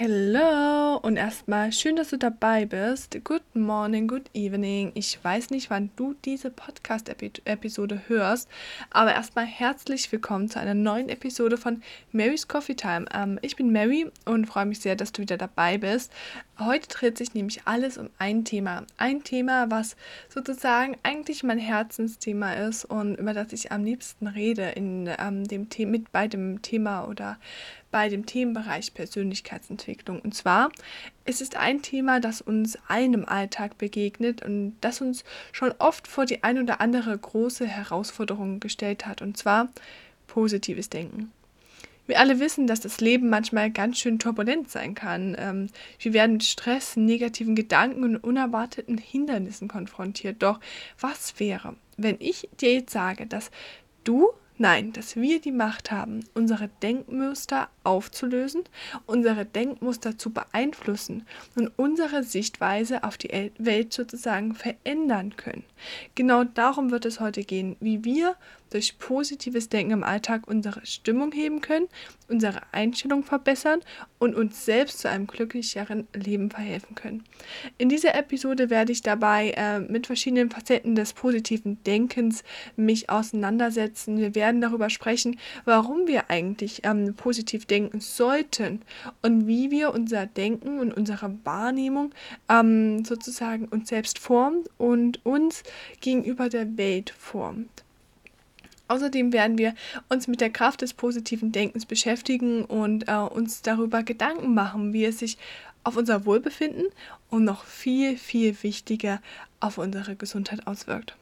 Hello und erstmal schön, dass du dabei bist. Good morning, good evening. Ich weiß nicht, wann du diese Podcast-Episode hörst, aber erstmal herzlich willkommen zu einer neuen Episode von Mary's Coffee Time. Ähm, ich bin Mary und freue mich sehr, dass du wieder dabei bist. Heute dreht sich nämlich alles um ein Thema. Ein Thema, was sozusagen eigentlich mein Herzensthema ist und über das ich am liebsten rede in ähm, dem mit bei dem Thema oder bei dem Themenbereich Persönlichkeitsentwicklung. Und zwar es ist ein Thema, das uns allen im Alltag begegnet und das uns schon oft vor die ein oder andere große Herausforderung gestellt hat. Und zwar positives Denken. Wir alle wissen, dass das Leben manchmal ganz schön turbulent sein kann. Ähm, wir werden mit Stress, negativen Gedanken und unerwarteten Hindernissen konfrontiert. Doch was wäre, wenn ich dir jetzt sage, dass du Nein, dass wir die Macht haben, unsere Denkmuster aufzulösen, unsere Denkmuster zu beeinflussen und unsere Sichtweise auf die Welt sozusagen verändern können. Genau darum wird es heute gehen, wie wir durch positives Denken im Alltag unsere Stimmung heben können, unsere Einstellung verbessern und uns selbst zu einem glücklicheren Leben verhelfen können. In dieser Episode werde ich dabei äh, mit verschiedenen Facetten des positiven Denkens mich auseinandersetzen. Wir werden darüber sprechen, warum wir eigentlich ähm, positiv denken sollten und wie wir unser Denken und unsere Wahrnehmung ähm, sozusagen uns selbst formt und uns gegenüber der Welt formt. Außerdem werden wir uns mit der Kraft des positiven Denkens beschäftigen und äh, uns darüber Gedanken machen, wie es sich auf unser Wohlbefinden und noch viel, viel wichtiger auf unsere Gesundheit auswirkt.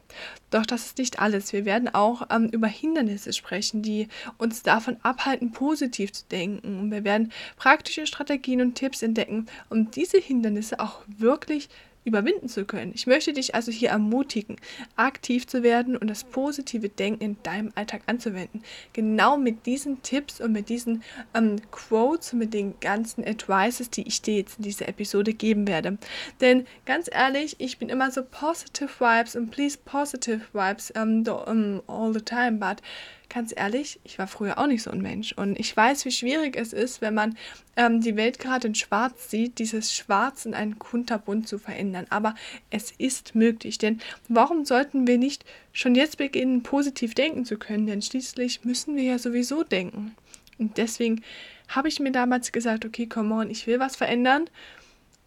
Doch das ist nicht alles. Wir werden auch ähm, über Hindernisse sprechen, die uns davon abhalten, positiv zu denken. Und wir werden praktische Strategien und Tipps entdecken, um diese Hindernisse auch wirklich überwinden zu können. Ich möchte dich also hier ermutigen, aktiv zu werden und das positive Denken in deinem Alltag anzuwenden. Genau mit diesen Tipps und mit diesen ähm, Quotes und mit den ganzen Advices, die ich dir jetzt in dieser Episode geben werde. Denn ganz ehrlich, ich bin immer so positive vibes und please positive vibes um, um, all the time, but ganz ehrlich, ich war früher auch nicht so ein Mensch. Und ich weiß, wie schwierig es ist, wenn man ähm, die Welt gerade in Schwarz sieht, dieses Schwarz in einen kunterbunt zu verändern. Aber es ist möglich. Denn warum sollten wir nicht schon jetzt beginnen, positiv denken zu können? Denn schließlich müssen wir ja sowieso denken. Und deswegen habe ich mir damals gesagt, okay, come on, ich will was verändern.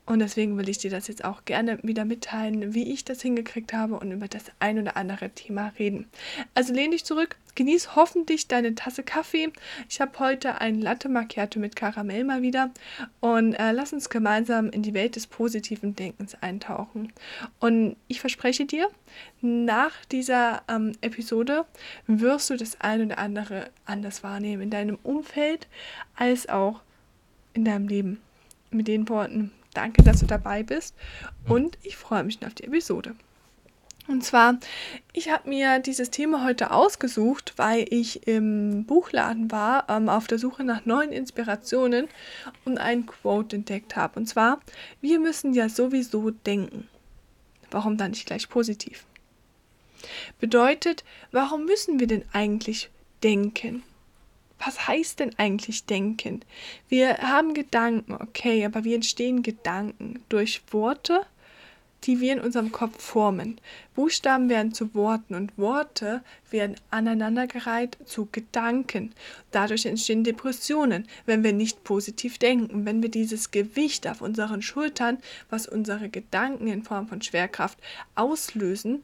Und deswegen will ich dir das jetzt auch gerne wieder mitteilen, wie ich das hingekriegt habe und über das ein oder andere Thema reden. Also lehn dich zurück, genieß hoffentlich deine Tasse Kaffee. Ich habe heute ein Latte Macchiato mit Karamell mal wieder und äh, lass uns gemeinsam in die Welt des positiven Denkens eintauchen. Und ich verspreche dir, nach dieser ähm, Episode wirst du das ein oder andere anders wahrnehmen in deinem Umfeld als auch in deinem Leben. Mit den Worten Danke, dass du dabei bist und ich freue mich auf die Episode. Und zwar, ich habe mir dieses Thema heute ausgesucht, weil ich im Buchladen war, ähm, auf der Suche nach neuen Inspirationen und ein Quote entdeckt habe. Und zwar, wir müssen ja sowieso denken. Warum dann nicht gleich positiv? Bedeutet, warum müssen wir denn eigentlich denken? Was heißt denn eigentlich denken? Wir haben Gedanken, okay, aber wie entstehen Gedanken? Durch Worte, die wir in unserem Kopf formen. Buchstaben werden zu Worten und Worte werden aneinandergereiht zu Gedanken. Dadurch entstehen Depressionen, wenn wir nicht positiv denken, wenn wir dieses Gewicht auf unseren Schultern, was unsere Gedanken in Form von Schwerkraft auslösen,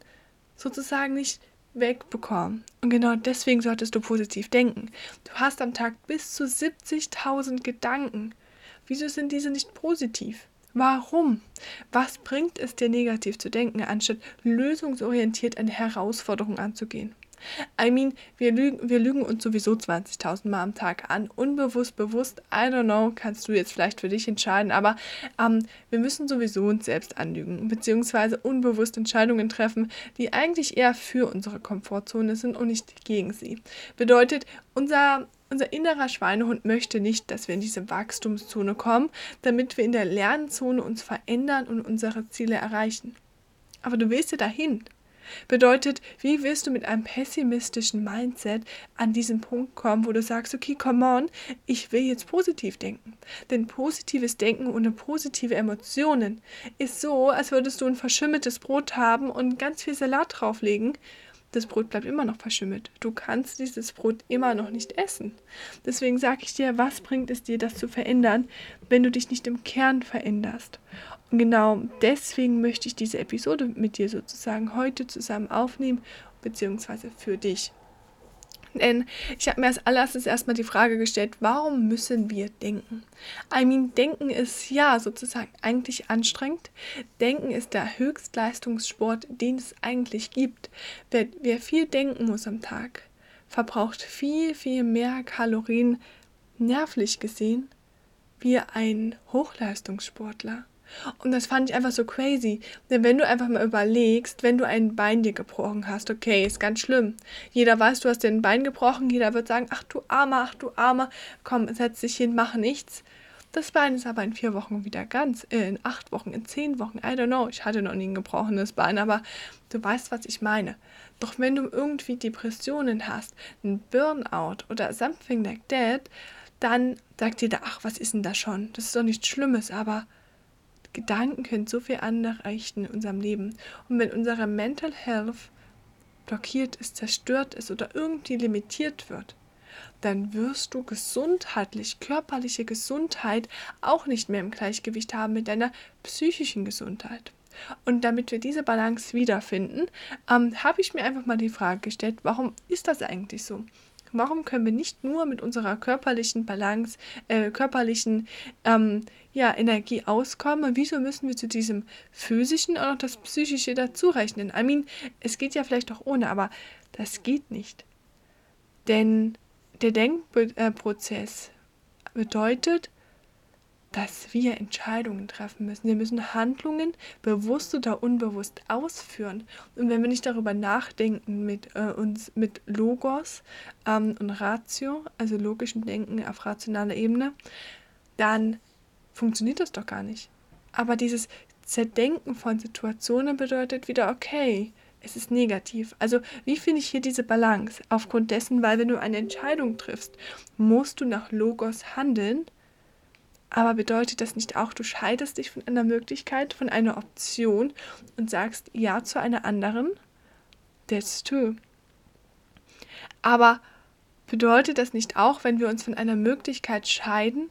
sozusagen nicht wegbekommen. Und genau deswegen solltest du positiv denken. Du hast am Tag bis zu 70.000 Gedanken. Wieso sind diese nicht positiv? Warum? Was bringt es dir negativ zu denken, anstatt lösungsorientiert eine Herausforderung anzugehen? I mean, wir lügen, wir lügen uns sowieso 20.000 Mal am Tag an. Unbewusst, bewusst, I don't know, kannst du jetzt vielleicht für dich entscheiden, aber ähm, wir müssen sowieso uns selbst anlügen, beziehungsweise unbewusst Entscheidungen treffen, die eigentlich eher für unsere Komfortzone sind und nicht gegen sie. Bedeutet, unser unser innerer Schweinehund möchte nicht, dass wir in diese Wachstumszone kommen, damit wir in der Lernzone uns verändern und unsere Ziele erreichen. Aber du willst ja dahin. Bedeutet, wie wirst du mit einem pessimistischen Mindset an diesen Punkt kommen, wo du sagst, okay, come on, ich will jetzt positiv denken. Denn positives Denken ohne positive Emotionen ist so, als würdest du ein verschimmeltes Brot haben und ganz viel Salat drauflegen das Brot bleibt immer noch verschimmelt. Du kannst dieses Brot immer noch nicht essen. Deswegen sage ich dir, was bringt es dir, das zu verändern, wenn du dich nicht im Kern veränderst? Und genau deswegen möchte ich diese Episode mit dir sozusagen heute zusammen aufnehmen, beziehungsweise für dich. Denn ich habe mir als allererstes erstmal die Frage gestellt, warum müssen wir denken? I mean, denken ist ja sozusagen eigentlich anstrengend. Denken ist der Höchstleistungssport, den es eigentlich gibt. Wer, wer viel denken muss am Tag, verbraucht viel, viel mehr Kalorien nervlich gesehen wie ein Hochleistungssportler. Und das fand ich einfach so crazy. Denn wenn du einfach mal überlegst, wenn du ein Bein dir gebrochen hast, okay, ist ganz schlimm. Jeder weiß, du hast dir ein Bein gebrochen, jeder wird sagen, ach du Armer, ach du Armer, komm, setz dich hin, mach nichts. Das Bein ist aber in vier Wochen wieder ganz, äh, in acht Wochen, in zehn Wochen, I don't know, ich hatte noch nie ein gebrochenes Bein, aber du weißt, was ich meine. Doch wenn du irgendwie Depressionen hast, ein Burnout oder something like that, dann sagt jeder, ach, was ist denn da schon? Das ist doch nichts Schlimmes, aber Gedanken können so viel anrichten in unserem Leben. Und wenn unsere Mental Health blockiert ist, zerstört ist oder irgendwie limitiert wird, dann wirst du gesundheitlich, körperliche Gesundheit auch nicht mehr im Gleichgewicht haben mit deiner psychischen Gesundheit. Und damit wir diese Balance wiederfinden, ähm, habe ich mir einfach mal die Frage gestellt, warum ist das eigentlich so? Warum können wir nicht nur mit unserer körperlichen Balance, äh, körperlichen ähm, ja, Energie auskommen? Wieso müssen wir zu diesem physischen auch noch das psychische dazu rechnen? I mean, es geht ja vielleicht auch ohne, aber das geht nicht. Denn der Denkprozess bedeutet, dass wir Entscheidungen treffen müssen. Wir müssen Handlungen bewusst oder unbewusst ausführen. Und wenn wir nicht darüber nachdenken mit äh, uns mit Logos ähm, und Ratio, also logischem Denken auf rationaler Ebene, dann funktioniert das doch gar nicht. Aber dieses Zerdenken von Situationen bedeutet wieder, okay, es ist negativ. Also wie finde ich hier diese Balance? Aufgrund dessen, weil wenn du eine Entscheidung triffst, musst du nach Logos handeln aber bedeutet das nicht auch, du scheidest dich von einer Möglichkeit, von einer Option und sagst Ja zu einer anderen? That's true. Aber bedeutet das nicht auch, wenn wir uns von einer Möglichkeit scheiden,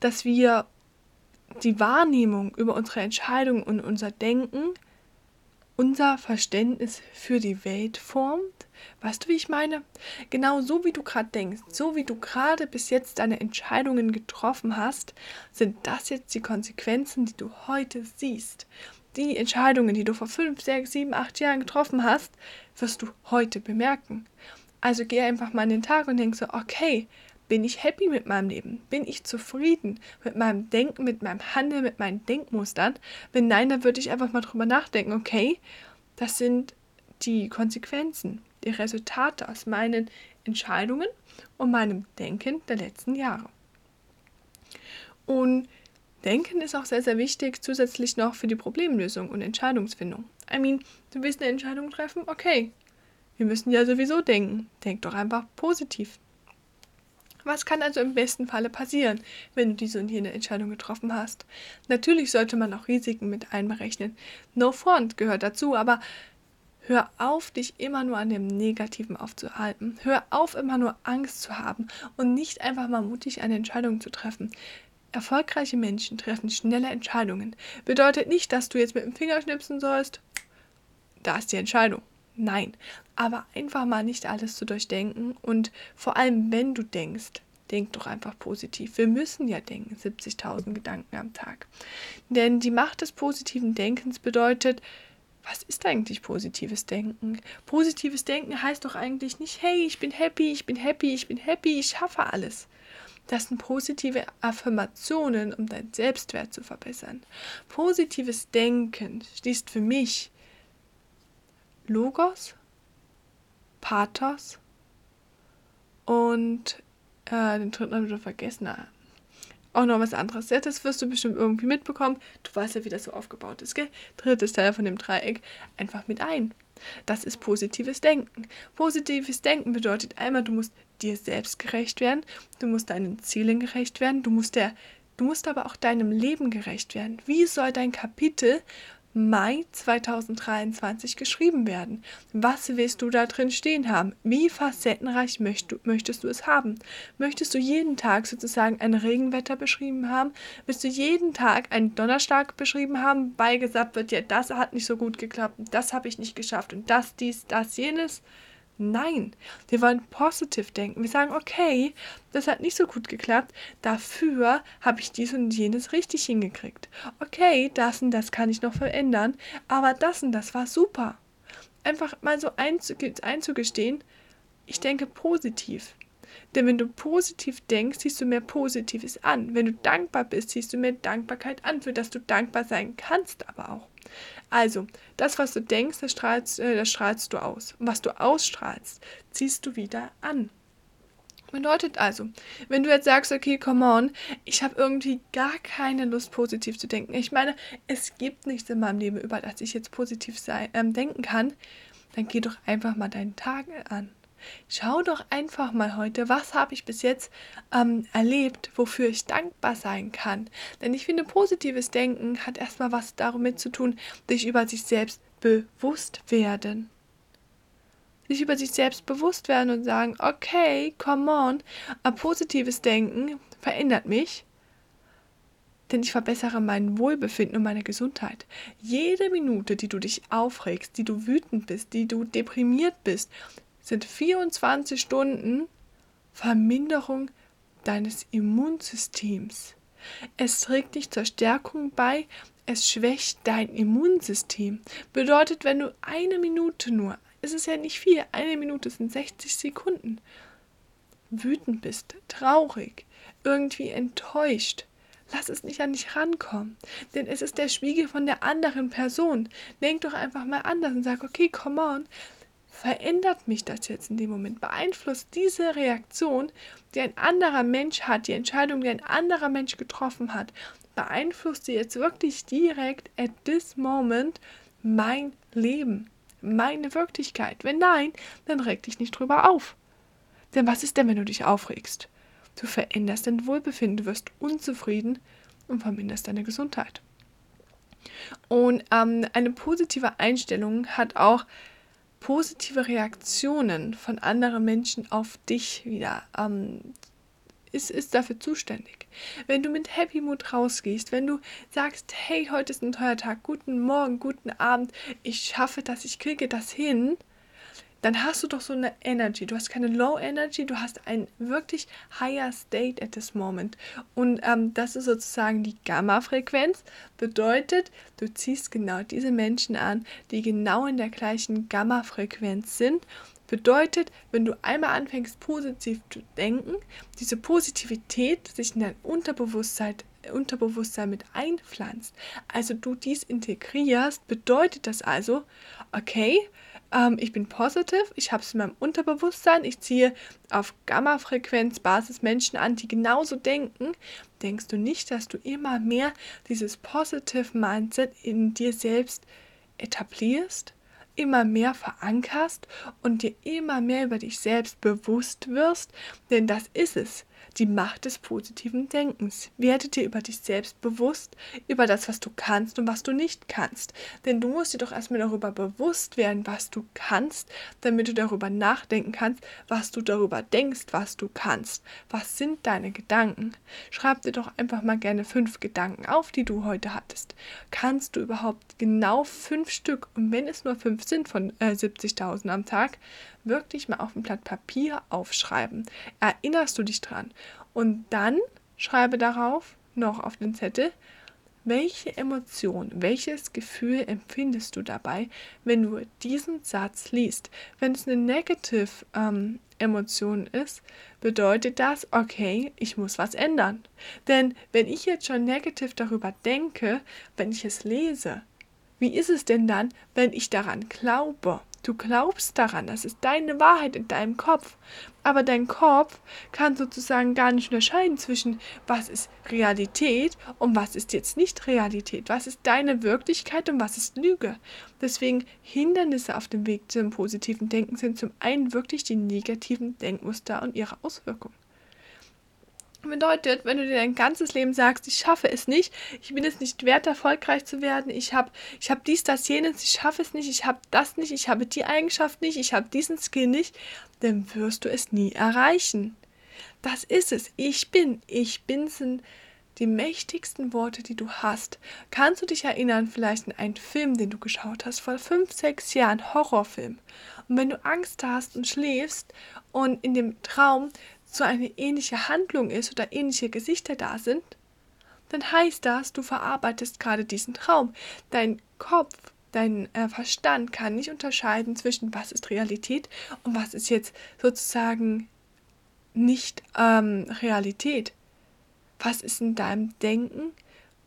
dass wir die Wahrnehmung über unsere Entscheidung und unser Denken unser Verständnis für die Welt formt? Weißt du, wie ich meine? Genau so wie du gerade denkst, so wie du gerade bis jetzt deine Entscheidungen getroffen hast, sind das jetzt die Konsequenzen, die du heute siehst. Die Entscheidungen, die du vor fünf, sechs, sieben, acht Jahren getroffen hast, wirst du heute bemerken. Also geh einfach mal in den Tag und denk so, okay, bin ich happy mit meinem Leben? Bin ich zufrieden mit meinem Denken, mit meinem Handeln, mit meinen Denkmustern? Wenn nein, dann würde ich einfach mal drüber nachdenken, okay, das sind die Konsequenzen, die Resultate aus meinen Entscheidungen und meinem Denken der letzten Jahre. Und Denken ist auch sehr, sehr wichtig, zusätzlich noch für die Problemlösung und Entscheidungsfindung. I mean, du willst eine Entscheidung treffen? Okay. Wir müssen ja sowieso denken. Denk doch einfach positiv. Was kann also im besten Falle passieren, wenn du diese und jene Entscheidung getroffen hast? Natürlich sollte man auch Risiken mit einberechnen. No front gehört dazu, aber hör auf, dich immer nur an dem Negativen aufzuhalten. Hör auf, immer nur Angst zu haben und nicht einfach mal mutig eine Entscheidung zu treffen. Erfolgreiche Menschen treffen schnelle Entscheidungen. Bedeutet nicht, dass du jetzt mit dem Finger schnipsen sollst. Da ist die Entscheidung. Nein, aber einfach mal nicht alles zu durchdenken und vor allem, wenn du denkst, denk doch einfach positiv. Wir müssen ja denken, 70.000 Gedanken am Tag. Denn die Macht des positiven Denkens bedeutet, was ist eigentlich positives Denken? Positives Denken heißt doch eigentlich nicht, hey, ich bin happy, ich bin happy, ich bin happy, ich schaffe alles. Das sind positive Affirmationen, um deinen Selbstwert zu verbessern. Positives Denken schließt für mich Logos, Pathos und äh, den dritten habe ich vergessen. Auch noch was anderes. Ja, das wirst du bestimmt irgendwie mitbekommen. Du weißt ja, wie das so aufgebaut ist, gell? Drittes Teil von dem Dreieck einfach mit ein. Das ist positives Denken. Positives Denken bedeutet einmal, du musst dir selbst gerecht werden, du musst deinen Zielen gerecht werden, du musst der Du musst aber auch deinem Leben gerecht werden. Wie soll dein Kapitel Mai 2023 geschrieben werden. Was willst du da drin stehen haben? Wie facettenreich möchtest du es haben? Möchtest du jeden Tag sozusagen ein Regenwetter beschrieben haben? Willst du jeden Tag einen Donnerstag beschrieben haben, weil gesagt wird, ja, das hat nicht so gut geklappt, das habe ich nicht geschafft und das, dies, das, jenes? Nein, wir wollen positiv denken. Wir sagen, okay, das hat nicht so gut geklappt, dafür habe ich dies und jenes richtig hingekriegt. Okay, das und das kann ich noch verändern, aber das und das war super. Einfach mal so einzugestehen, ich denke positiv. Denn wenn du positiv denkst, siehst du mehr Positives an. Wenn du dankbar bist, siehst du mehr Dankbarkeit an, für das du dankbar sein kannst, aber auch. Also, das, was du denkst, das strahlst, äh, das strahlst du aus. Und was du ausstrahlst, ziehst du wieder an. Bedeutet also, wenn du jetzt sagst, okay, come on, ich habe irgendwie gar keine Lust, positiv zu denken. Ich meine, es gibt nichts in meinem Leben, über das ich jetzt positiv sein, ähm, denken kann, dann geh doch einfach mal deinen Tag an. Schau doch einfach mal heute, was habe ich bis jetzt ähm, erlebt, wofür ich dankbar sein kann. Denn ich finde, positives Denken hat erstmal was damit zu tun, sich über sich selbst bewusst werden. Sich über sich selbst bewusst werden und sagen, okay, come on, ein positives Denken verändert mich denn ich verbessere mein Wohlbefinden und meine Gesundheit. Jede Minute, die du dich aufregst, die du wütend bist, die du deprimiert bist, sind 24 Stunden Verminderung deines Immunsystems. Es trägt dich zur Stärkung bei, es schwächt dein Immunsystem. Bedeutet, wenn du eine Minute nur, es ist ja nicht viel, eine Minute sind 60 Sekunden, wütend bist, traurig, irgendwie enttäuscht, lass es nicht an dich rankommen. Denn es ist der Spiegel von der anderen Person. Denk doch einfach mal anders und sag, okay, come on, verändert mich das jetzt in dem Moment? Beeinflusst diese Reaktion, die ein anderer Mensch hat, die Entscheidung, die ein anderer Mensch getroffen hat, beeinflusst sie jetzt wirklich direkt at this moment mein Leben, meine Wirklichkeit? Wenn nein, dann reg dich nicht drüber auf. Denn was ist denn, wenn du dich aufregst? Du veränderst dein Wohlbefinden, du wirst unzufrieden und verminderst deine Gesundheit. Und ähm, eine positive Einstellung hat auch positive Reaktionen von anderen Menschen auf dich wieder ähm, ist, ist dafür zuständig. Wenn du mit Happy Mood rausgehst, wenn du sagst, hey, heute ist ein teuer Tag, guten Morgen, guten Abend, ich schaffe das, ich kriege das hin, dann hast du doch so eine Energy. Du hast keine Low Energy, du hast ein wirklich higher State at this moment. Und ähm, das ist sozusagen die Gamma-Frequenz. Bedeutet, du ziehst genau diese Menschen an, die genau in der gleichen Gamma-Frequenz sind. Bedeutet, wenn du einmal anfängst, positiv zu denken, diese Positivität sich in dein Unterbewusstsein Unterbewusstsein mit einpflanzt, also du dies integrierst, bedeutet das also, okay, ähm, ich bin positiv, ich habe es in meinem Unterbewusstsein, ich ziehe auf Gamma-Frequenz-Basis Menschen an, die genauso denken. Denkst du nicht, dass du immer mehr dieses Positive Mindset in dir selbst etablierst? immer mehr verankerst und dir immer mehr über dich selbst bewusst wirst, denn das ist es die Macht des positiven Denkens. Werde dir über dich selbst bewusst, über das, was du kannst und was du nicht kannst. Denn du musst dir doch erstmal darüber bewusst werden, was du kannst, damit du darüber nachdenken kannst, was du darüber denkst, was du kannst. Was sind deine Gedanken? Schreib dir doch einfach mal gerne fünf Gedanken auf, die du heute hattest. Kannst du überhaupt genau fünf Stück, und wenn es nur fünf sind von äh, 70.000 am Tag, wirklich mal auf ein Blatt Papier aufschreiben. Erinnerst du dich dran? Und dann schreibe darauf noch auf den Zettel, welche Emotion, welches Gefühl empfindest du dabei, wenn du diesen Satz liest? Wenn es eine Negative ähm, Emotion ist, bedeutet das, okay, ich muss was ändern. Denn wenn ich jetzt schon negativ darüber denke, wenn ich es lese, wie ist es denn dann, wenn ich daran glaube? Du glaubst daran, das ist deine Wahrheit in deinem Kopf. Aber dein Kopf kann sozusagen gar nicht unterscheiden zwischen, was ist Realität und was ist jetzt nicht Realität. Was ist deine Wirklichkeit und was ist Lüge. Deswegen Hindernisse auf dem Weg zum positiven Denken sind zum einen wirklich die negativen Denkmuster und ihre Auswirkungen. Bedeutet, wenn du dir dein ganzes Leben sagst, ich schaffe es nicht, ich bin es nicht wert, erfolgreich zu werden, ich habe ich hab dies, das, jenes, ich schaffe es nicht, ich habe das nicht, ich habe die Eigenschaft nicht, ich habe diesen Skill nicht, dann wirst du es nie erreichen. Das ist es. Ich bin. Ich bin sind die mächtigsten Worte, die du hast. Kannst du dich erinnern, vielleicht an einen Film, den du geschaut hast, vor fünf, sechs Jahren, Horrorfilm. Und wenn du Angst hast und schläfst und in dem Traum so eine ähnliche Handlung ist oder ähnliche Gesichter da sind, dann heißt das, du verarbeitest gerade diesen Traum. Dein Kopf, dein äh, Verstand kann nicht unterscheiden zwischen was ist Realität und was ist jetzt sozusagen nicht ähm, Realität. Was ist in deinem Denken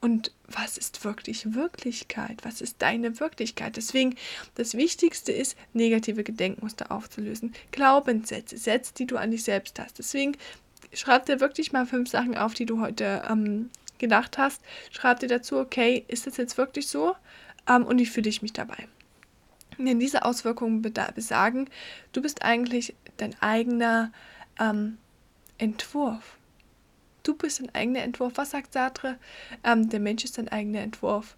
und was ist wirklich Wirklichkeit? Was ist deine Wirklichkeit? Deswegen, das Wichtigste ist, negative Gedenkmuster aufzulösen. Glaubenssätze, Sätze, die du an dich selbst hast. Deswegen schreib dir wirklich mal fünf Sachen auf, die du heute ähm, gedacht hast. Schreib dir dazu, okay, ist das jetzt wirklich so? Ähm, und wie fühle ich mich dabei? Denn diese Auswirkungen besagen, du bist eigentlich dein eigener ähm, Entwurf. Du bist dein eigener Entwurf. Was sagt Sartre? Ähm, der Mensch ist dein eigener Entwurf.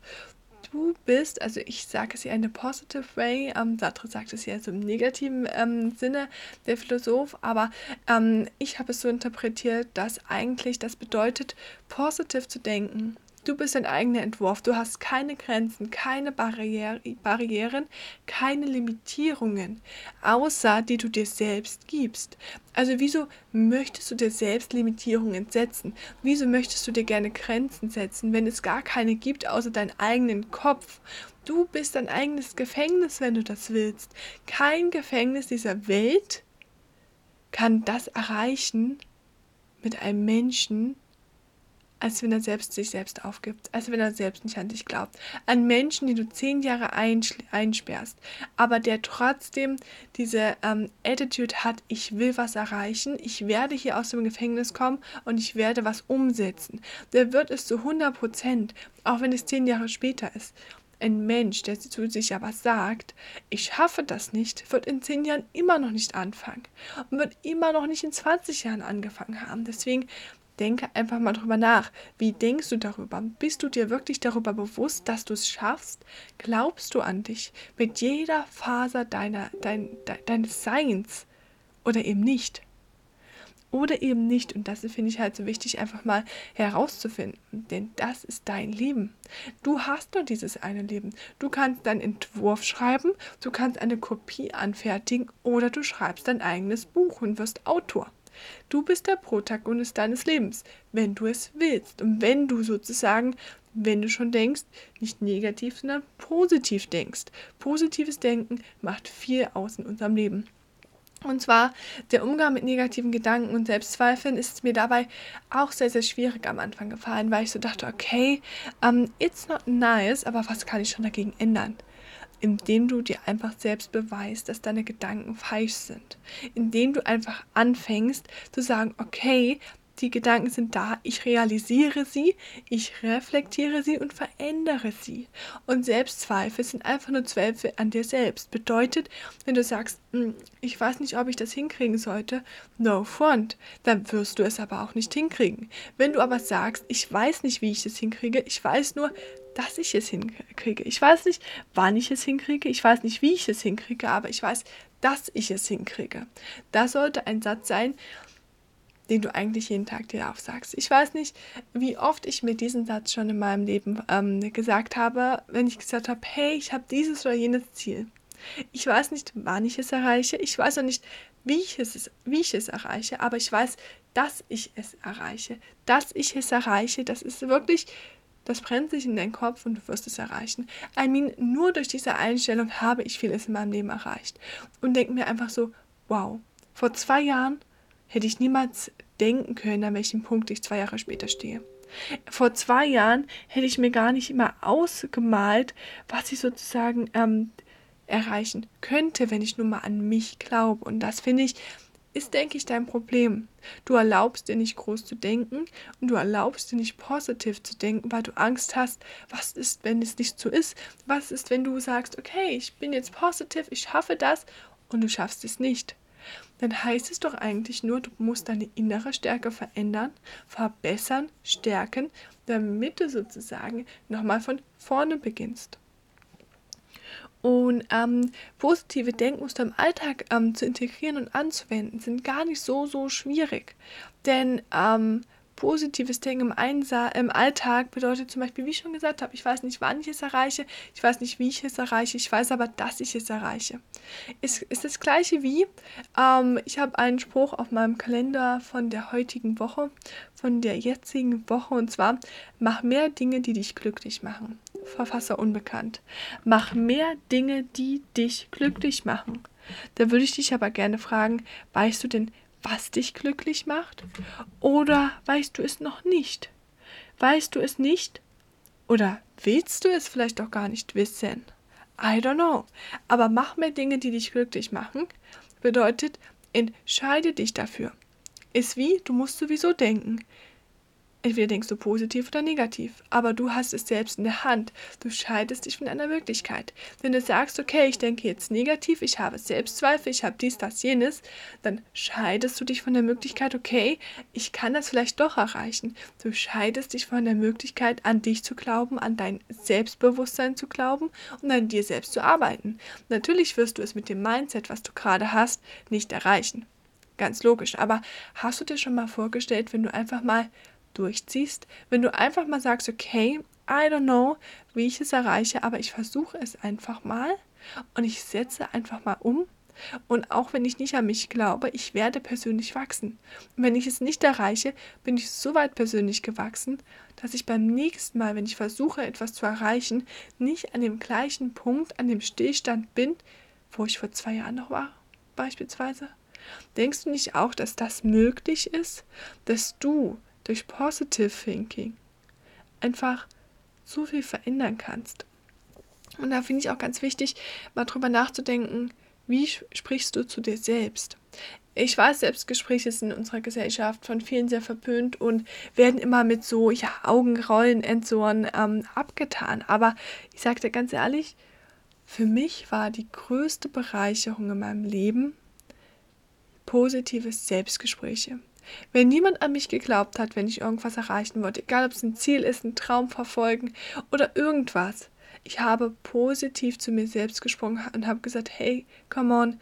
Du bist, also ich sage es hier in a positive way, ähm, Sartre sagt es ja so im negativen ähm, Sinne, der Philosoph, aber ähm, ich habe es so interpretiert, dass eigentlich das bedeutet, positiv zu denken, Du bist dein eigener Entwurf. Du hast keine Grenzen, keine Barriere, Barrieren, keine Limitierungen, außer die du dir selbst gibst. Also wieso möchtest du dir selbst Limitierungen setzen? Wieso möchtest du dir gerne Grenzen setzen, wenn es gar keine gibt, außer deinen eigenen Kopf? Du bist dein eigenes Gefängnis, wenn du das willst. Kein Gefängnis dieser Welt kann das erreichen mit einem Menschen, als wenn er selbst sich selbst aufgibt, als wenn er selbst nicht an dich glaubt. An Menschen, die du zehn Jahre einsperrst, aber der trotzdem diese ähm, Attitude hat, ich will was erreichen, ich werde hier aus dem Gefängnis kommen und ich werde was umsetzen. Der wird es zu 100 Prozent, auch wenn es zehn Jahre später ist. Ein Mensch, der zu sich aber sagt, ich schaffe das nicht, wird in zehn Jahren immer noch nicht anfangen und wird immer noch nicht in 20 Jahren angefangen haben. Deswegen denke einfach mal drüber nach. Wie denkst du darüber? Bist du dir wirklich darüber bewusst, dass du es schaffst? Glaubst du an dich mit jeder Faser deiner, dein, de, deines Seins oder eben nicht? Oder eben nicht. Und das finde ich halt so wichtig, einfach mal herauszufinden. Denn das ist dein Leben. Du hast nur dieses eine Leben. Du kannst deinen Entwurf schreiben, du kannst eine Kopie anfertigen oder du schreibst dein eigenes Buch und wirst Autor. Du bist der Protagonist deines Lebens, wenn du es willst. Und wenn du sozusagen, wenn du schon denkst, nicht negativ, sondern positiv denkst. Positives Denken macht viel aus in unserem Leben. Und zwar der Umgang mit negativen Gedanken und Selbstzweifeln ist mir dabei auch sehr, sehr schwierig am Anfang gefallen, weil ich so dachte, okay, um, it's not nice, aber was kann ich schon dagegen ändern? Indem du dir einfach selbst beweist, dass deine Gedanken falsch sind. Indem du einfach anfängst zu sagen, okay, die Gedanken sind da, ich realisiere sie, ich reflektiere sie und verändere sie. Und Selbstzweifel sind einfach nur Zweifel an dir selbst. Bedeutet, wenn du sagst, hm, ich weiß nicht, ob ich das hinkriegen sollte, no front, dann wirst du es aber auch nicht hinkriegen. Wenn du aber sagst, ich weiß nicht, wie ich es hinkriege, ich weiß nur, dass ich es hinkriege. Ich weiß nicht, wann ich es hinkriege, ich weiß nicht, wie ich es hinkriege, aber ich weiß, dass ich es hinkriege. Das sollte ein Satz sein, den du eigentlich jeden Tag dir aufsagst. Ich weiß nicht, wie oft ich mir diesen Satz schon in meinem Leben ähm, gesagt habe, wenn ich gesagt habe, hey, ich habe dieses oder jenes Ziel. Ich weiß nicht, wann ich es erreiche. Ich weiß auch nicht, wie ich es, wie ich es erreiche, aber ich weiß, dass ich es erreiche. Dass ich es erreiche, das ist wirklich das brennt sich in deinen Kopf und du wirst es erreichen. I mean, nur durch diese Einstellung habe ich vieles in meinem Leben erreicht. Und denke mir einfach so, wow, vor zwei Jahren hätte ich niemals denken können, an welchem Punkt ich zwei Jahre später stehe. Vor zwei Jahren hätte ich mir gar nicht immer ausgemalt, was ich sozusagen ähm, erreichen könnte, wenn ich nur mal an mich glaube. Und das finde ich, ist, denke ich, dein Problem. Du erlaubst dir nicht groß zu denken und du erlaubst dir nicht positiv zu denken, weil du Angst hast, was ist, wenn es nicht so ist? Was ist, wenn du sagst, okay, ich bin jetzt positiv, ich schaffe das und du schaffst es nicht? Dann heißt es doch eigentlich nur, du musst deine innere Stärke verändern, verbessern, stärken, damit du sozusagen nochmal von vorne beginnst. Und ähm, positive Denkmuster im Alltag ähm, zu integrieren und anzuwenden, sind gar nicht so, so schwierig. Denn ähm, positives Denken im, Einsa im Alltag bedeutet zum Beispiel, wie ich schon gesagt habe, ich weiß nicht, wann ich es erreiche, ich weiß nicht, wie ich es erreiche, ich weiß aber, dass ich es erreiche. Ist, ist das gleiche wie, ähm, ich habe einen Spruch auf meinem Kalender von der heutigen Woche, von der jetzigen Woche, und zwar, mach mehr Dinge, die dich glücklich machen. Verfasser unbekannt. Mach mehr Dinge, die dich glücklich machen. Da würde ich dich aber gerne fragen, weißt du denn, was dich glücklich macht? Oder weißt du es noch nicht? Weißt du es nicht? Oder willst du es vielleicht auch gar nicht wissen? I don't know. Aber mach mehr Dinge, die dich glücklich machen. Bedeutet, entscheide dich dafür. Ist wie, du musst sowieso denken. Entweder denkst du positiv oder negativ, aber du hast es selbst in der Hand. Du scheidest dich von einer Möglichkeit. Wenn du sagst, okay, ich denke jetzt negativ, ich habe Selbstzweifel, ich habe dies, das, jenes, dann scheidest du dich von der Möglichkeit, okay, ich kann das vielleicht doch erreichen. Du scheidest dich von der Möglichkeit, an dich zu glauben, an dein Selbstbewusstsein zu glauben und an dir selbst zu arbeiten. Natürlich wirst du es mit dem Mindset, was du gerade hast, nicht erreichen. Ganz logisch. Aber hast du dir schon mal vorgestellt, wenn du einfach mal durchziehst, wenn du einfach mal sagst, okay, I don't know, wie ich es erreiche, aber ich versuche es einfach mal und ich setze einfach mal um. Und auch wenn ich nicht an mich glaube, ich werde persönlich wachsen. Und wenn ich es nicht erreiche, bin ich so weit persönlich gewachsen, dass ich beim nächsten Mal, wenn ich versuche, etwas zu erreichen, nicht an dem gleichen Punkt, an dem Stillstand bin, wo ich vor zwei Jahren noch war, beispielsweise. Denkst du nicht auch, dass das möglich ist, dass du durch Positive Thinking einfach so viel verändern kannst. Und da finde ich auch ganz wichtig, mal drüber nachzudenken, wie sprichst du zu dir selbst? Ich weiß, Selbstgespräche sind in unserer Gesellschaft von vielen sehr verpönt und werden immer mit so ja, Augenrollen, Entsohren ähm, abgetan. Aber ich sage dir ganz ehrlich, für mich war die größte Bereicherung in meinem Leben positive Selbstgespräche. Wenn niemand an mich geglaubt hat, wenn ich irgendwas erreichen wollte, egal ob es ein Ziel ist, ein Traum verfolgen oder irgendwas, ich habe positiv zu mir selbst gesprochen und habe gesagt, hey, come on,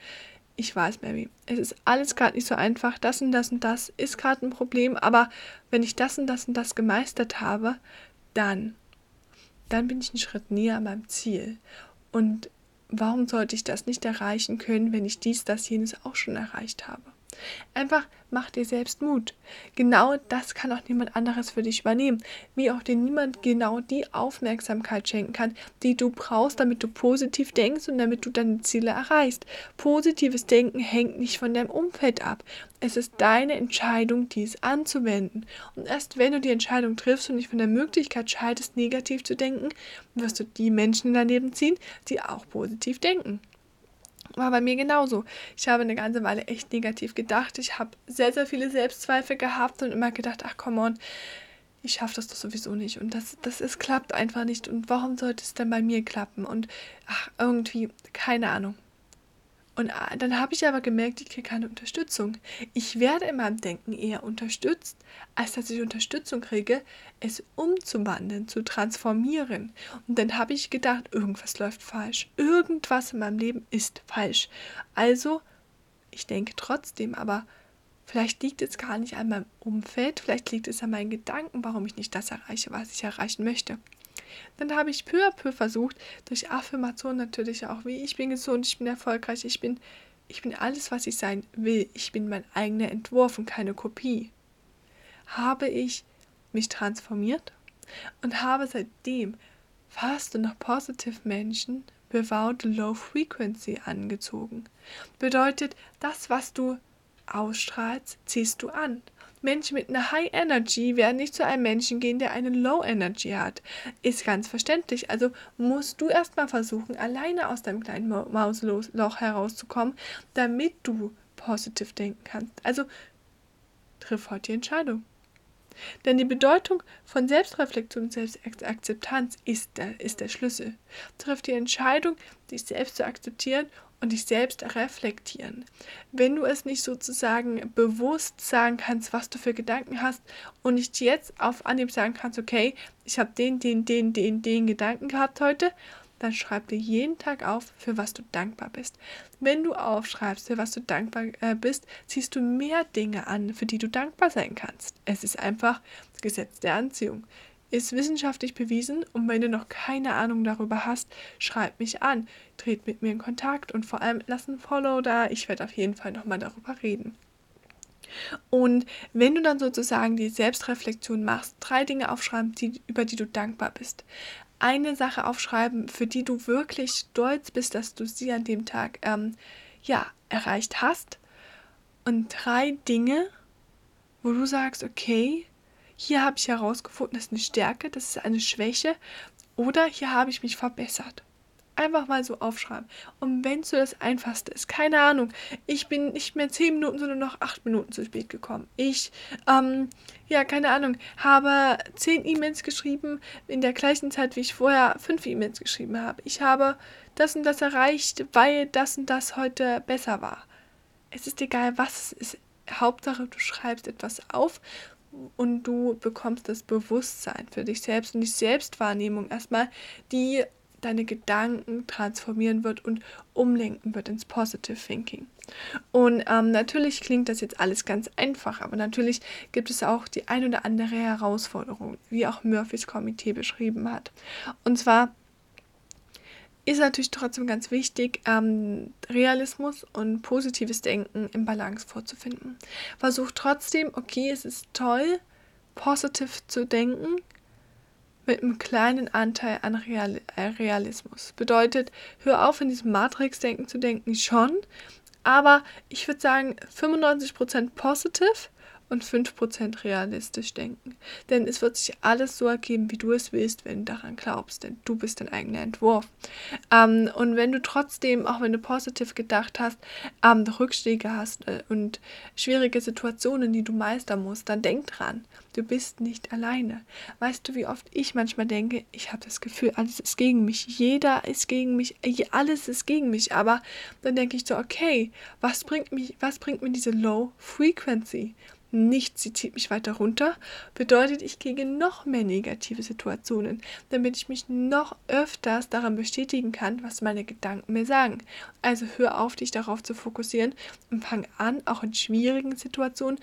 ich weiß, Mary, es ist alles gerade nicht so einfach, das und das und das ist gerade ein Problem, aber wenn ich das und das und das gemeistert habe, dann, dann bin ich einen Schritt näher an meinem Ziel. Und warum sollte ich das nicht erreichen können, wenn ich dies, das, jenes auch schon erreicht habe? Einfach mach dir selbst Mut. Genau das kann auch niemand anderes für dich übernehmen. Wie auch dir niemand genau die Aufmerksamkeit schenken kann, die du brauchst, damit du positiv denkst und damit du deine Ziele erreichst. Positives Denken hängt nicht von deinem Umfeld ab. Es ist deine Entscheidung, dies anzuwenden. Und erst wenn du die Entscheidung triffst und nicht von der Möglichkeit scheidest, negativ zu denken, wirst du die Menschen in dein Leben ziehen, die auch positiv denken. War bei mir genauso. Ich habe eine ganze Weile echt negativ gedacht. Ich habe sehr, sehr viele Selbstzweifel gehabt und immer gedacht, ach komm on, ich schaffe das doch sowieso nicht. Und das, das ist, klappt einfach nicht. Und warum sollte es denn bei mir klappen? Und ach, irgendwie, keine Ahnung. Und ah, dann habe ich aber gemerkt, ich kriege keine Unterstützung. Ich werde in meinem Denken eher unterstützt, als dass ich Unterstützung kriege, es umzuwandeln, zu transformieren. Und dann habe ich gedacht, irgendwas läuft falsch. Irgendwas in meinem Leben ist falsch. Also, ich denke trotzdem, aber vielleicht liegt es gar nicht an meinem Umfeld, vielleicht liegt es an meinen Gedanken, warum ich nicht das erreiche, was ich erreichen möchte. Dann habe ich peu à peu versucht, durch Affirmation natürlich auch, wie ich bin gesund, ich bin erfolgreich, ich bin, ich bin alles, was ich sein will, ich bin mein eigener Entwurf und keine Kopie. Habe ich mich transformiert und habe seitdem fast nur noch positive Menschen without low frequency angezogen. Bedeutet, das, was du ausstrahlst, ziehst du an. Menschen mit einer High Energy werden nicht zu einem Menschen gehen, der eine Low Energy hat. Ist ganz verständlich. Also musst du erstmal versuchen, alleine aus deinem kleinen Mausloch herauszukommen, damit du positiv denken kannst. Also triff heute die Entscheidung. Denn die Bedeutung von Selbstreflexion und Selbstakzeptanz ist der, ist der Schlüssel. Triff die Entscheidung, dich selbst zu akzeptieren und dich selbst reflektieren. Wenn du es nicht sozusagen bewusst sagen kannst, was du für Gedanken hast und nicht jetzt auf Anhieb sagen kannst, okay, ich habe den, den, den, den, den Gedanken gehabt heute, dann schreib dir jeden Tag auf, für was du dankbar bist. Wenn du aufschreibst, für was du dankbar äh, bist, ziehst du mehr Dinge an, für die du dankbar sein kannst. Es ist einfach Gesetz der Anziehung. Ist wissenschaftlich bewiesen und wenn du noch keine Ahnung darüber hast, schreib mich an, tret mit mir in Kontakt und vor allem lass ein Follow da. Ich werde auf jeden Fall nochmal darüber reden. Und wenn du dann sozusagen die Selbstreflexion machst, drei Dinge aufschreiben, die, über die du dankbar bist eine Sache aufschreiben, für die du wirklich stolz bist, dass du sie an dem Tag ähm, ja, erreicht hast. Und drei Dinge, wo du sagst, okay, hier habe ich herausgefunden, das ist eine Stärke, das ist eine Schwäche oder hier habe ich mich verbessert. Einfach mal so aufschreiben. Und wenn es so das Einfachste ist, keine Ahnung, ich bin nicht mehr zehn Minuten, sondern noch acht Minuten zu spät gekommen. Ich, ähm, ja, keine Ahnung, habe zehn E-Mails geschrieben in der gleichen Zeit, wie ich vorher fünf E-Mails geschrieben habe. Ich habe das und das erreicht, weil das und das heute besser war. Es ist egal, was es ist. Hauptsache, du schreibst etwas auf und du bekommst das Bewusstsein für dich selbst und die Selbstwahrnehmung erstmal, die deine Gedanken transformieren wird und umlenken wird ins Positive Thinking. Und ähm, natürlich klingt das jetzt alles ganz einfach, aber natürlich gibt es auch die ein oder andere Herausforderung, wie auch Murphys Komitee beschrieben hat. Und zwar ist natürlich trotzdem ganz wichtig, ähm, Realismus und positives Denken im Balance vorzufinden. Versuch trotzdem, okay, es ist toll, positiv zu denken, mit einem kleinen Anteil an Real äh, Realismus. Bedeutet, hör auf, in diesem Matrix-Denken zu denken, schon, aber ich würde sagen 95% positiv und 5% realistisch denken. Denn es wird sich alles so ergeben, wie du es willst, wenn du daran glaubst, denn du bist dein eigener Entwurf. Ähm, und wenn du trotzdem, auch wenn du positiv gedacht hast, ähm, Rückschläge hast äh, und schwierige Situationen, die du meistern musst, dann denk dran, du bist nicht alleine. Weißt du, wie oft ich manchmal denke, ich habe das Gefühl, alles ist gegen mich, jeder ist gegen mich, alles ist gegen mich, aber dann denke ich so, okay, was bringt mich, was bringt mir diese Low Frequency? Nichts, sie zieht mich weiter runter, bedeutet, ich kriege noch mehr negative Situationen, damit ich mich noch öfters daran bestätigen kann, was meine Gedanken mir sagen. Also hör auf, dich darauf zu fokussieren und fang an, auch in schwierigen Situationen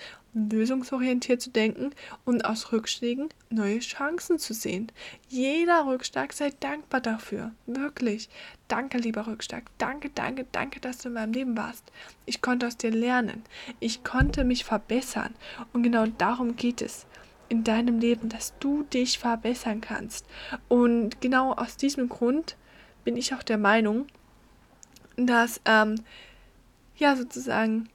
lösungsorientiert zu denken und aus Rückschlägen neue Chancen zu sehen. Jeder Rückschlag sei dankbar dafür. Wirklich. Danke, lieber Rückschlag. Danke, danke, danke, dass du in meinem Leben warst. Ich konnte aus dir lernen. Ich konnte mich verbessern. Und genau darum geht es in deinem Leben, dass du dich verbessern kannst. Und genau aus diesem Grund bin ich auch der Meinung, dass ähm, ja sozusagen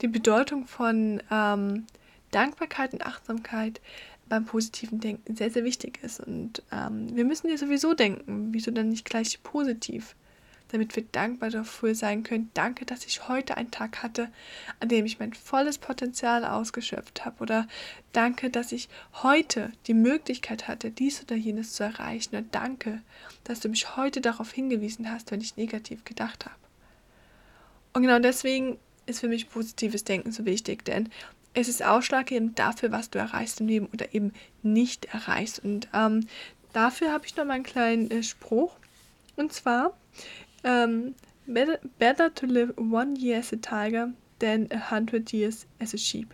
die Bedeutung von ähm, Dankbarkeit und Achtsamkeit beim positiven Denken sehr, sehr wichtig ist. Und ähm, wir müssen ja sowieso denken, wieso dann nicht gleich positiv, damit wir dankbar dafür sein können. Danke, dass ich heute einen Tag hatte, an dem ich mein volles Potenzial ausgeschöpft habe. Oder danke, dass ich heute die Möglichkeit hatte, dies oder jenes zu erreichen. Und danke, dass du mich heute darauf hingewiesen hast, wenn ich negativ gedacht habe. Und genau deswegen ist für mich positives Denken so wichtig, denn es ist ausschlaggebend dafür, was du erreichst im Leben oder eben nicht erreichst. Und ähm, dafür habe ich noch mal einen kleinen äh, Spruch. Und zwar, ähm, better, better to live one year as a tiger than a hundred years as a sheep.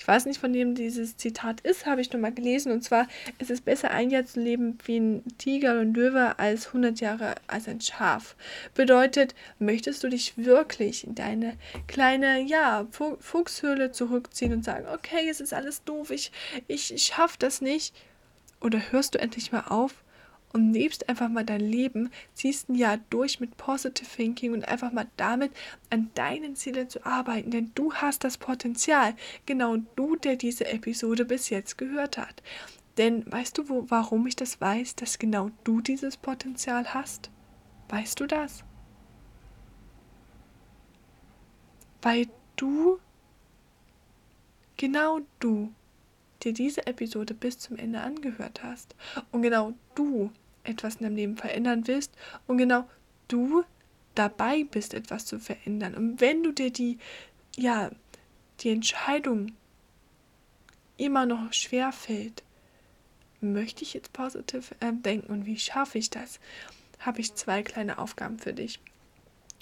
Ich weiß nicht, von wem dieses Zitat ist, habe ich nur mal gelesen. Und zwar, es ist besser, ein Jahr zu leben wie ein Tiger und Löwe als 100 Jahre als ein Schaf. Bedeutet, möchtest du dich wirklich in deine kleine, ja, Fuchshöhle zurückziehen und sagen, okay, es ist alles doof, ich, ich, ich schaff das nicht? Oder hörst du endlich mal auf und lebst einfach mal dein Leben, ziehst ein Jahr durch mit Positive Thinking und einfach mal damit an deinen Zielen zu arbeiten, denn du hast das Potenzial, genau du, der diese Episode bis jetzt gehört hat. Denn weißt du, wo, warum ich das weiß, dass genau du dieses Potenzial hast? Weißt du das? Weil du, genau du, dir diese Episode bis zum Ende angehört hast und genau du etwas in deinem Leben verändern willst und genau du dabei bist, etwas zu verändern. Und wenn du dir die, ja, die Entscheidung immer noch schwer fällt, möchte ich jetzt positiv äh, denken und wie schaffe ich das, habe ich zwei kleine Aufgaben für dich.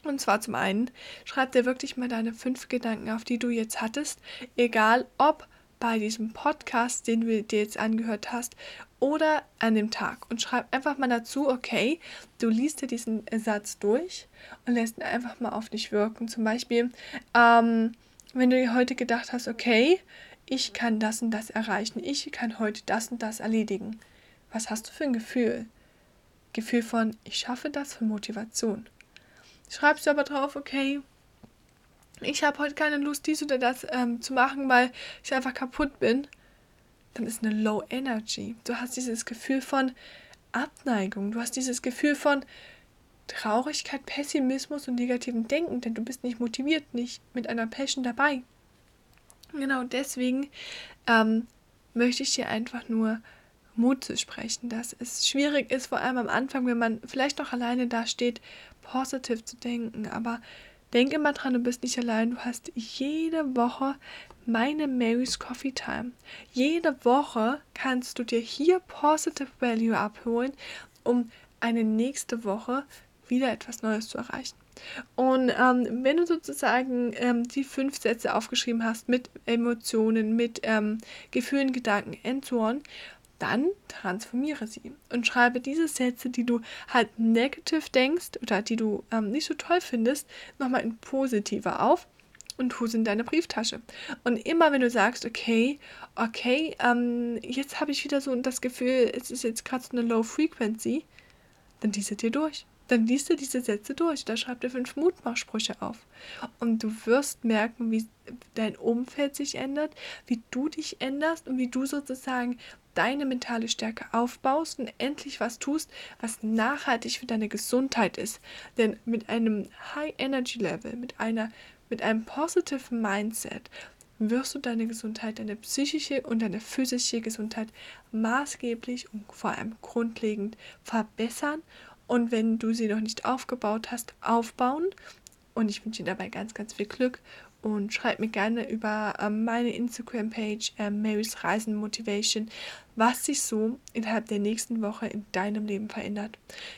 Und zwar zum einen, schreib dir wirklich mal deine fünf Gedanken auf, die du jetzt hattest, egal ob bei diesem Podcast, den du dir jetzt angehört hast, oder an dem Tag. Und schreib einfach mal dazu, okay, du liest dir diesen Satz durch und lässt ihn einfach mal auf dich wirken. Zum Beispiel, ähm, wenn du dir heute gedacht hast, okay, ich kann das und das erreichen, ich kann heute das und das erledigen. Was hast du für ein Gefühl? Gefühl von, ich schaffe das, von Motivation. Schreibst du aber drauf, okay, ich habe heute keine Lust, dies oder das ähm, zu machen, weil ich einfach kaputt bin, dann ist eine Low Energy. Du hast dieses Gefühl von Abneigung, du hast dieses Gefühl von Traurigkeit, Pessimismus und negativem Denken, denn du bist nicht motiviert, nicht mit einer Passion dabei. Genau deswegen ähm, möchte ich dir einfach nur Mut zu sprechen, dass es schwierig ist, vor allem am Anfang, wenn man vielleicht noch alleine da steht, positiv zu denken. Aber denk immer dran, du bist nicht allein. Du hast jede Woche meine Mary's Coffee Time. Jede Woche kannst du dir hier Positive Value abholen, um eine nächste Woche wieder etwas Neues zu erreichen. Und ähm, wenn du sozusagen ähm, die fünf Sätze aufgeschrieben hast mit Emotionen, mit ähm, Gefühlen, Gedanken and so on, dann transformiere sie und schreibe diese Sätze, die du halt negativ denkst oder die du ähm, nicht so toll findest, nochmal in positiver auf und tu sie in deine Brieftasche. Und immer wenn du sagst, okay, okay, ähm, jetzt habe ich wieder so das Gefühl, es ist jetzt gerade so eine Low Frequency, dann diese dir durch dann liest du diese Sätze durch. Da schreib dir fünf Mutmachsprüche auf. Und du wirst merken, wie dein Umfeld sich ändert, wie du dich änderst und wie du sozusagen deine mentale Stärke aufbaust und endlich was tust, was nachhaltig für deine Gesundheit ist. Denn mit einem High Energy Level, mit einer mit einem positive Mindset wirst du deine Gesundheit, deine psychische und deine physische Gesundheit maßgeblich und vor allem grundlegend verbessern und wenn du sie noch nicht aufgebaut hast, aufbauen. Und ich wünsche dir dabei ganz, ganz viel Glück und schreib mir gerne über ähm, meine Instagram-Page äh, Marys Reisen Motivation, was sich so innerhalb der nächsten Woche in deinem Leben verändert.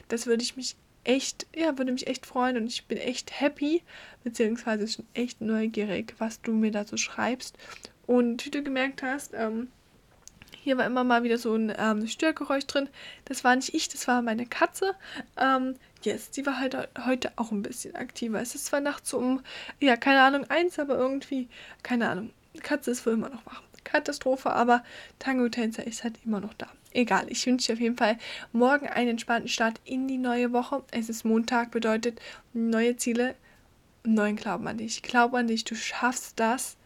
Das würde ich mich echt, ja, würde mich echt freuen und ich bin echt happy, beziehungsweise schon echt neugierig, was du mir dazu schreibst. Und wie du gemerkt hast, ähm, hier war immer mal wieder so ein ähm, Störgeräusch drin. Das war nicht ich, das war meine Katze. Ähm, yes, die war halt heute auch ein bisschen aktiver. Es ist zwar nachts um, ja, keine Ahnung, eins, aber irgendwie, keine Ahnung. Katze ist wohl immer noch wach. Katastrophe, aber Tango Tänzer ist halt immer noch da. Egal, ich wünsche dir auf jeden Fall morgen einen entspannten Start in die neue Woche. Es ist Montag, bedeutet neue Ziele, neuen Glauben an dich. Glaub an dich, du schaffst das,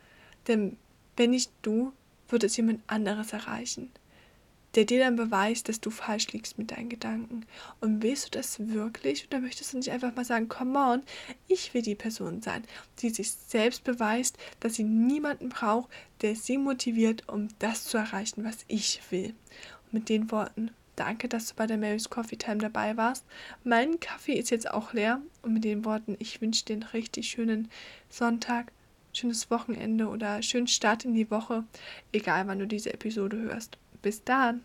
denn wenn nicht du, wird es jemand anderes erreichen, der dir dann beweist, dass du falsch liegst mit deinen Gedanken. Und willst du das wirklich? Oder möchtest du nicht einfach mal sagen, come on, ich will die Person sein, die sich selbst beweist, dass sie niemanden braucht, der sie motiviert, um das zu erreichen, was ich will. Und mit den Worten Danke, dass du bei der Mary's Coffee Time dabei warst. Mein Kaffee ist jetzt auch leer. Und mit den Worten, ich wünsche dir einen richtig schönen Sonntag schönes Wochenende oder schönen Start in die Woche, egal wann du diese Episode hörst. Bis dann!